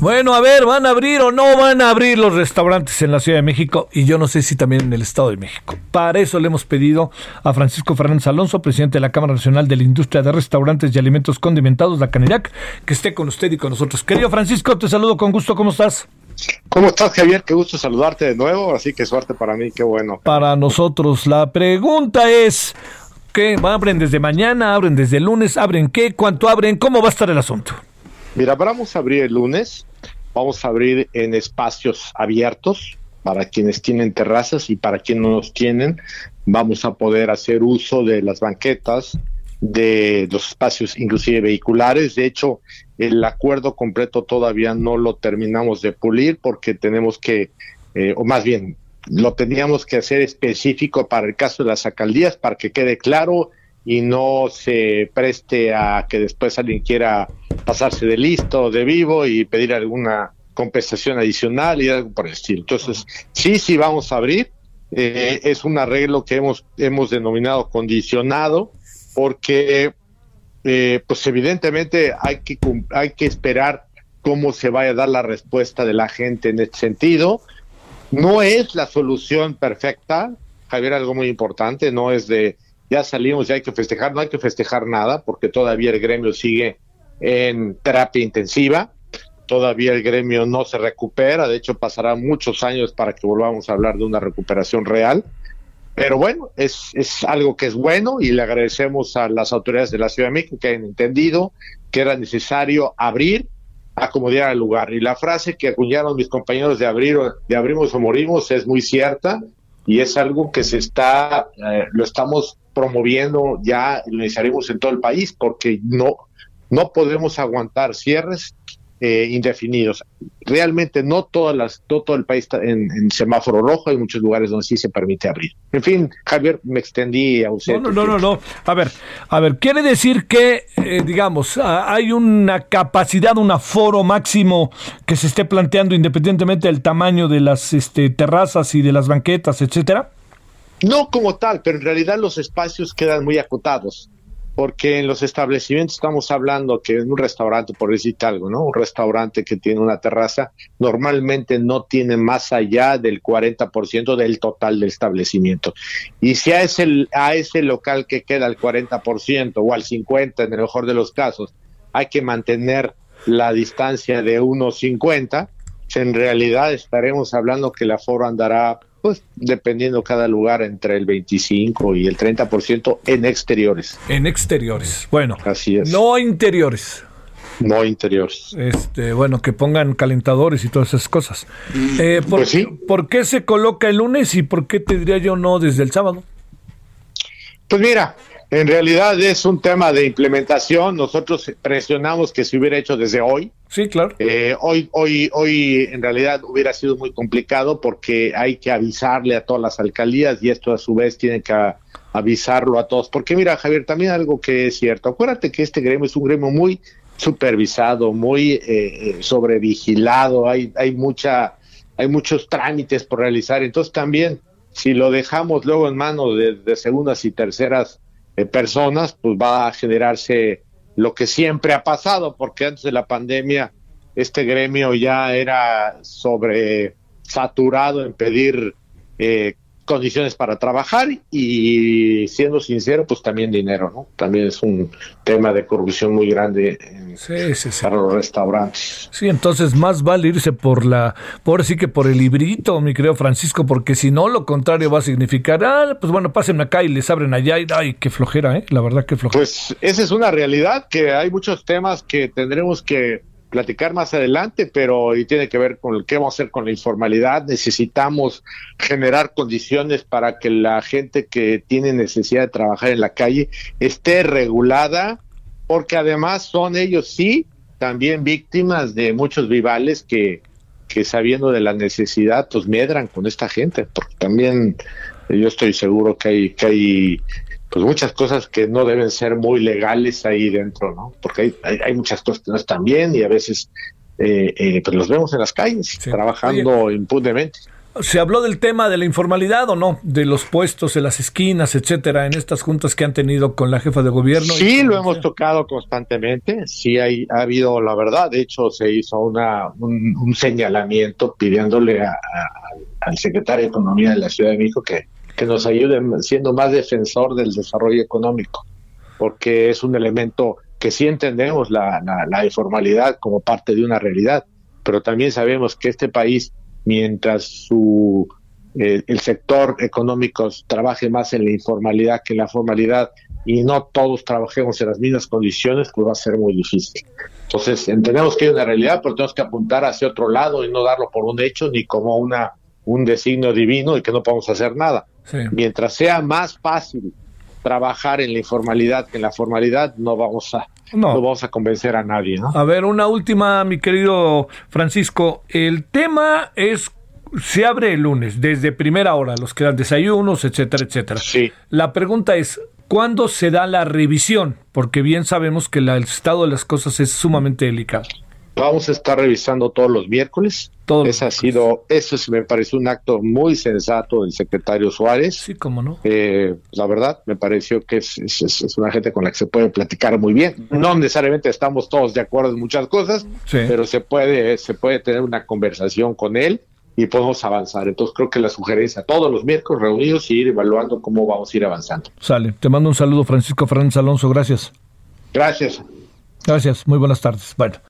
Bueno, a ver, ¿van a abrir o no van a abrir los restaurantes en la Ciudad de México? Y yo no sé si también en el Estado de México. Para eso le hemos pedido a Francisco Fernández Alonso, presidente de la Cámara Nacional de la Industria de Restaurantes y Alimentos Condimentados, la Canirac, que esté con usted y con nosotros. Querido Francisco, te saludo con gusto. ¿Cómo estás? ¿Cómo estás, Javier? Qué gusto saludarte de nuevo. Así que suerte para mí, qué bueno. Para nosotros, la pregunta es: ¿qué? ¿Abren desde mañana? ¿Abren desde el lunes? ¿Abren qué? ¿Cuánto abren? ¿Cómo va a estar el asunto? Mira, vamos a abrir el lunes. Vamos a abrir en espacios abiertos para quienes tienen terrazas y para quienes no los tienen. Vamos a poder hacer uso de las banquetas, de los espacios inclusive vehiculares. De hecho, el acuerdo completo todavía no lo terminamos de pulir porque tenemos que, eh, o más bien, lo teníamos que hacer específico para el caso de las alcaldías para que quede claro y no se preste a que después alguien quiera pasarse de listo, de vivo y pedir alguna compensación adicional y algo por el estilo. Entonces, sí, sí vamos a abrir. Eh, es un arreglo que hemos, hemos denominado condicionado porque, eh, pues evidentemente hay que, hay que esperar cómo se vaya a dar la respuesta de la gente en este sentido. No es la solución perfecta, Javier, algo muy importante, no es de ya salimos, ya hay que festejar, no hay que festejar nada porque todavía el gremio sigue en terapia intensiva, todavía el gremio no se recupera, de hecho pasará muchos años para que volvamos a hablar de una recuperación real, pero bueno, es, es algo que es bueno y le agradecemos a las autoridades de la Ciudad de México que han entendido que era necesario abrir, acomodar el lugar. Y la frase que acuñaron mis compañeros de abrir, de abrimos o morimos es muy cierta y es algo que se está, eh, lo estamos promoviendo ya, lo iniciaremos en todo el país porque no, no podemos aguantar cierres eh, indefinidos. Realmente no todas las, todo, el país está en, semáforo rojo, hay muchos lugares donde sí se permite abrir. En fin, Javier, me extendí a usted. No, no, no, no, A ver, a ver, quiere decir que, eh, digamos, hay una capacidad, un aforo máximo que se esté planteando independientemente del tamaño de las este, terrazas y de las banquetas, etcétera. No como tal, pero en realidad los espacios quedan muy acotados porque en los establecimientos estamos hablando que en un restaurante, por decirte algo, ¿no? Un restaurante que tiene una terraza normalmente no tiene más allá del 40% del total del establecimiento. Y si a ese, a ese local que queda al 40% o al 50% en el mejor de los casos, hay que mantener la distancia de 1,50, en realidad estaremos hablando que el aforo andará pues dependiendo cada lugar entre el 25 y el 30% en exteriores. En exteriores. Bueno, así es. No interiores. No interiores. Este, bueno, que pongan calentadores y todas esas cosas. Eh, ¿por, pues sí. ¿Por qué se coloca el lunes y por qué te diría yo no desde el sábado? Pues mira, en realidad es un tema de implementación. Nosotros presionamos que se hubiera hecho desde hoy. Sí, claro. Eh, hoy, hoy, hoy en realidad hubiera sido muy complicado porque hay que avisarle a todas las alcaldías y esto a su vez tiene que avisarlo a todos. Porque mira, Javier, también algo que es cierto. Acuérdate que este gremio es un gremio muy supervisado, muy eh, eh, sobrevigilado. Hay, hay mucha, hay muchos trámites por realizar. Entonces también, si lo dejamos luego en manos de segundas y terceras personas, pues va a generarse lo que siempre ha pasado, porque antes de la pandemia este gremio ya era sobre saturado en pedir eh, condiciones para trabajar y siendo sincero, pues también dinero, ¿no? También es un tema de corrupción muy grande en, para los restaurantes. Sí, entonces más vale irse por la, por sí que por el librito, mi querido Francisco, porque si no, lo contrario va a significar, ah, pues bueno, pasen acá y les abren allá y, ay, qué flojera, ¿eh? La verdad, qué flojera. Pues esa es una realidad que hay muchos temas que tendremos que platicar más adelante, pero y tiene que ver con qué vamos a hacer con la informalidad. Necesitamos generar condiciones para que la gente que tiene necesidad de trabajar en la calle esté regulada porque además son ellos sí también víctimas de muchos rivales que, que sabiendo de la necesidad, pues medran con esta gente, porque también yo estoy seguro que hay, que hay pues muchas cosas que no deben ser muy legales ahí dentro, ¿no? Porque hay, hay, muchas cosas que no están bien y a veces eh, eh, pues los vemos en las calles trabajando impunemente. ¿Se habló del tema de la informalidad o no? De los puestos en las esquinas, etcétera, en estas juntas que han tenido con la jefa de gobierno. Sí, lo hemos tocado constantemente. Sí, hay, ha habido, la verdad, de hecho, se hizo una, un, señalamiento pidiéndole al secretario de Economía de la Ciudad de México que, que nos ayude siendo más defensor del desarrollo económico, porque es un elemento que sí entendemos la, la, la informalidad como parte de una realidad, pero también sabemos que este país mientras su eh, el sector económico trabaje más en la informalidad que en la formalidad y no todos trabajemos en las mismas condiciones, pues va a ser muy difícil. Entonces, entendemos que hay una realidad, pero tenemos que apuntar hacia otro lado y no darlo por un hecho ni como una un designio divino y que no podemos hacer nada. Mientras sea más fácil trabajar en la informalidad que en la formalidad, no vamos a no. vamos a convencer a nadie, ¿no? A ver, una última, mi querido Francisco. El tema es se abre el lunes, desde primera hora, los que dan desayunos, etcétera, etcétera. Sí. La pregunta es, ¿cuándo se da la revisión? Porque bien sabemos que el estado de las cosas es sumamente delicado. Vamos a estar revisando todos los miércoles. Eso ha sido, eso me parece un acto muy sensato del secretario Suárez. Sí, cómo no. Eh, la verdad, me pareció que es, es, una gente con la que se puede platicar muy bien. No necesariamente estamos todos de acuerdo en muchas cosas, pero se puede, se puede tener una conversación con él y podemos avanzar. Entonces creo que la sugerencia, todos los miércoles reunidos y ir evaluando cómo vamos a ir avanzando. Sale. Te mando un saludo, Francisco Fernández Alonso. Gracias. Gracias. Gracias. Muy buenas tardes. Bueno.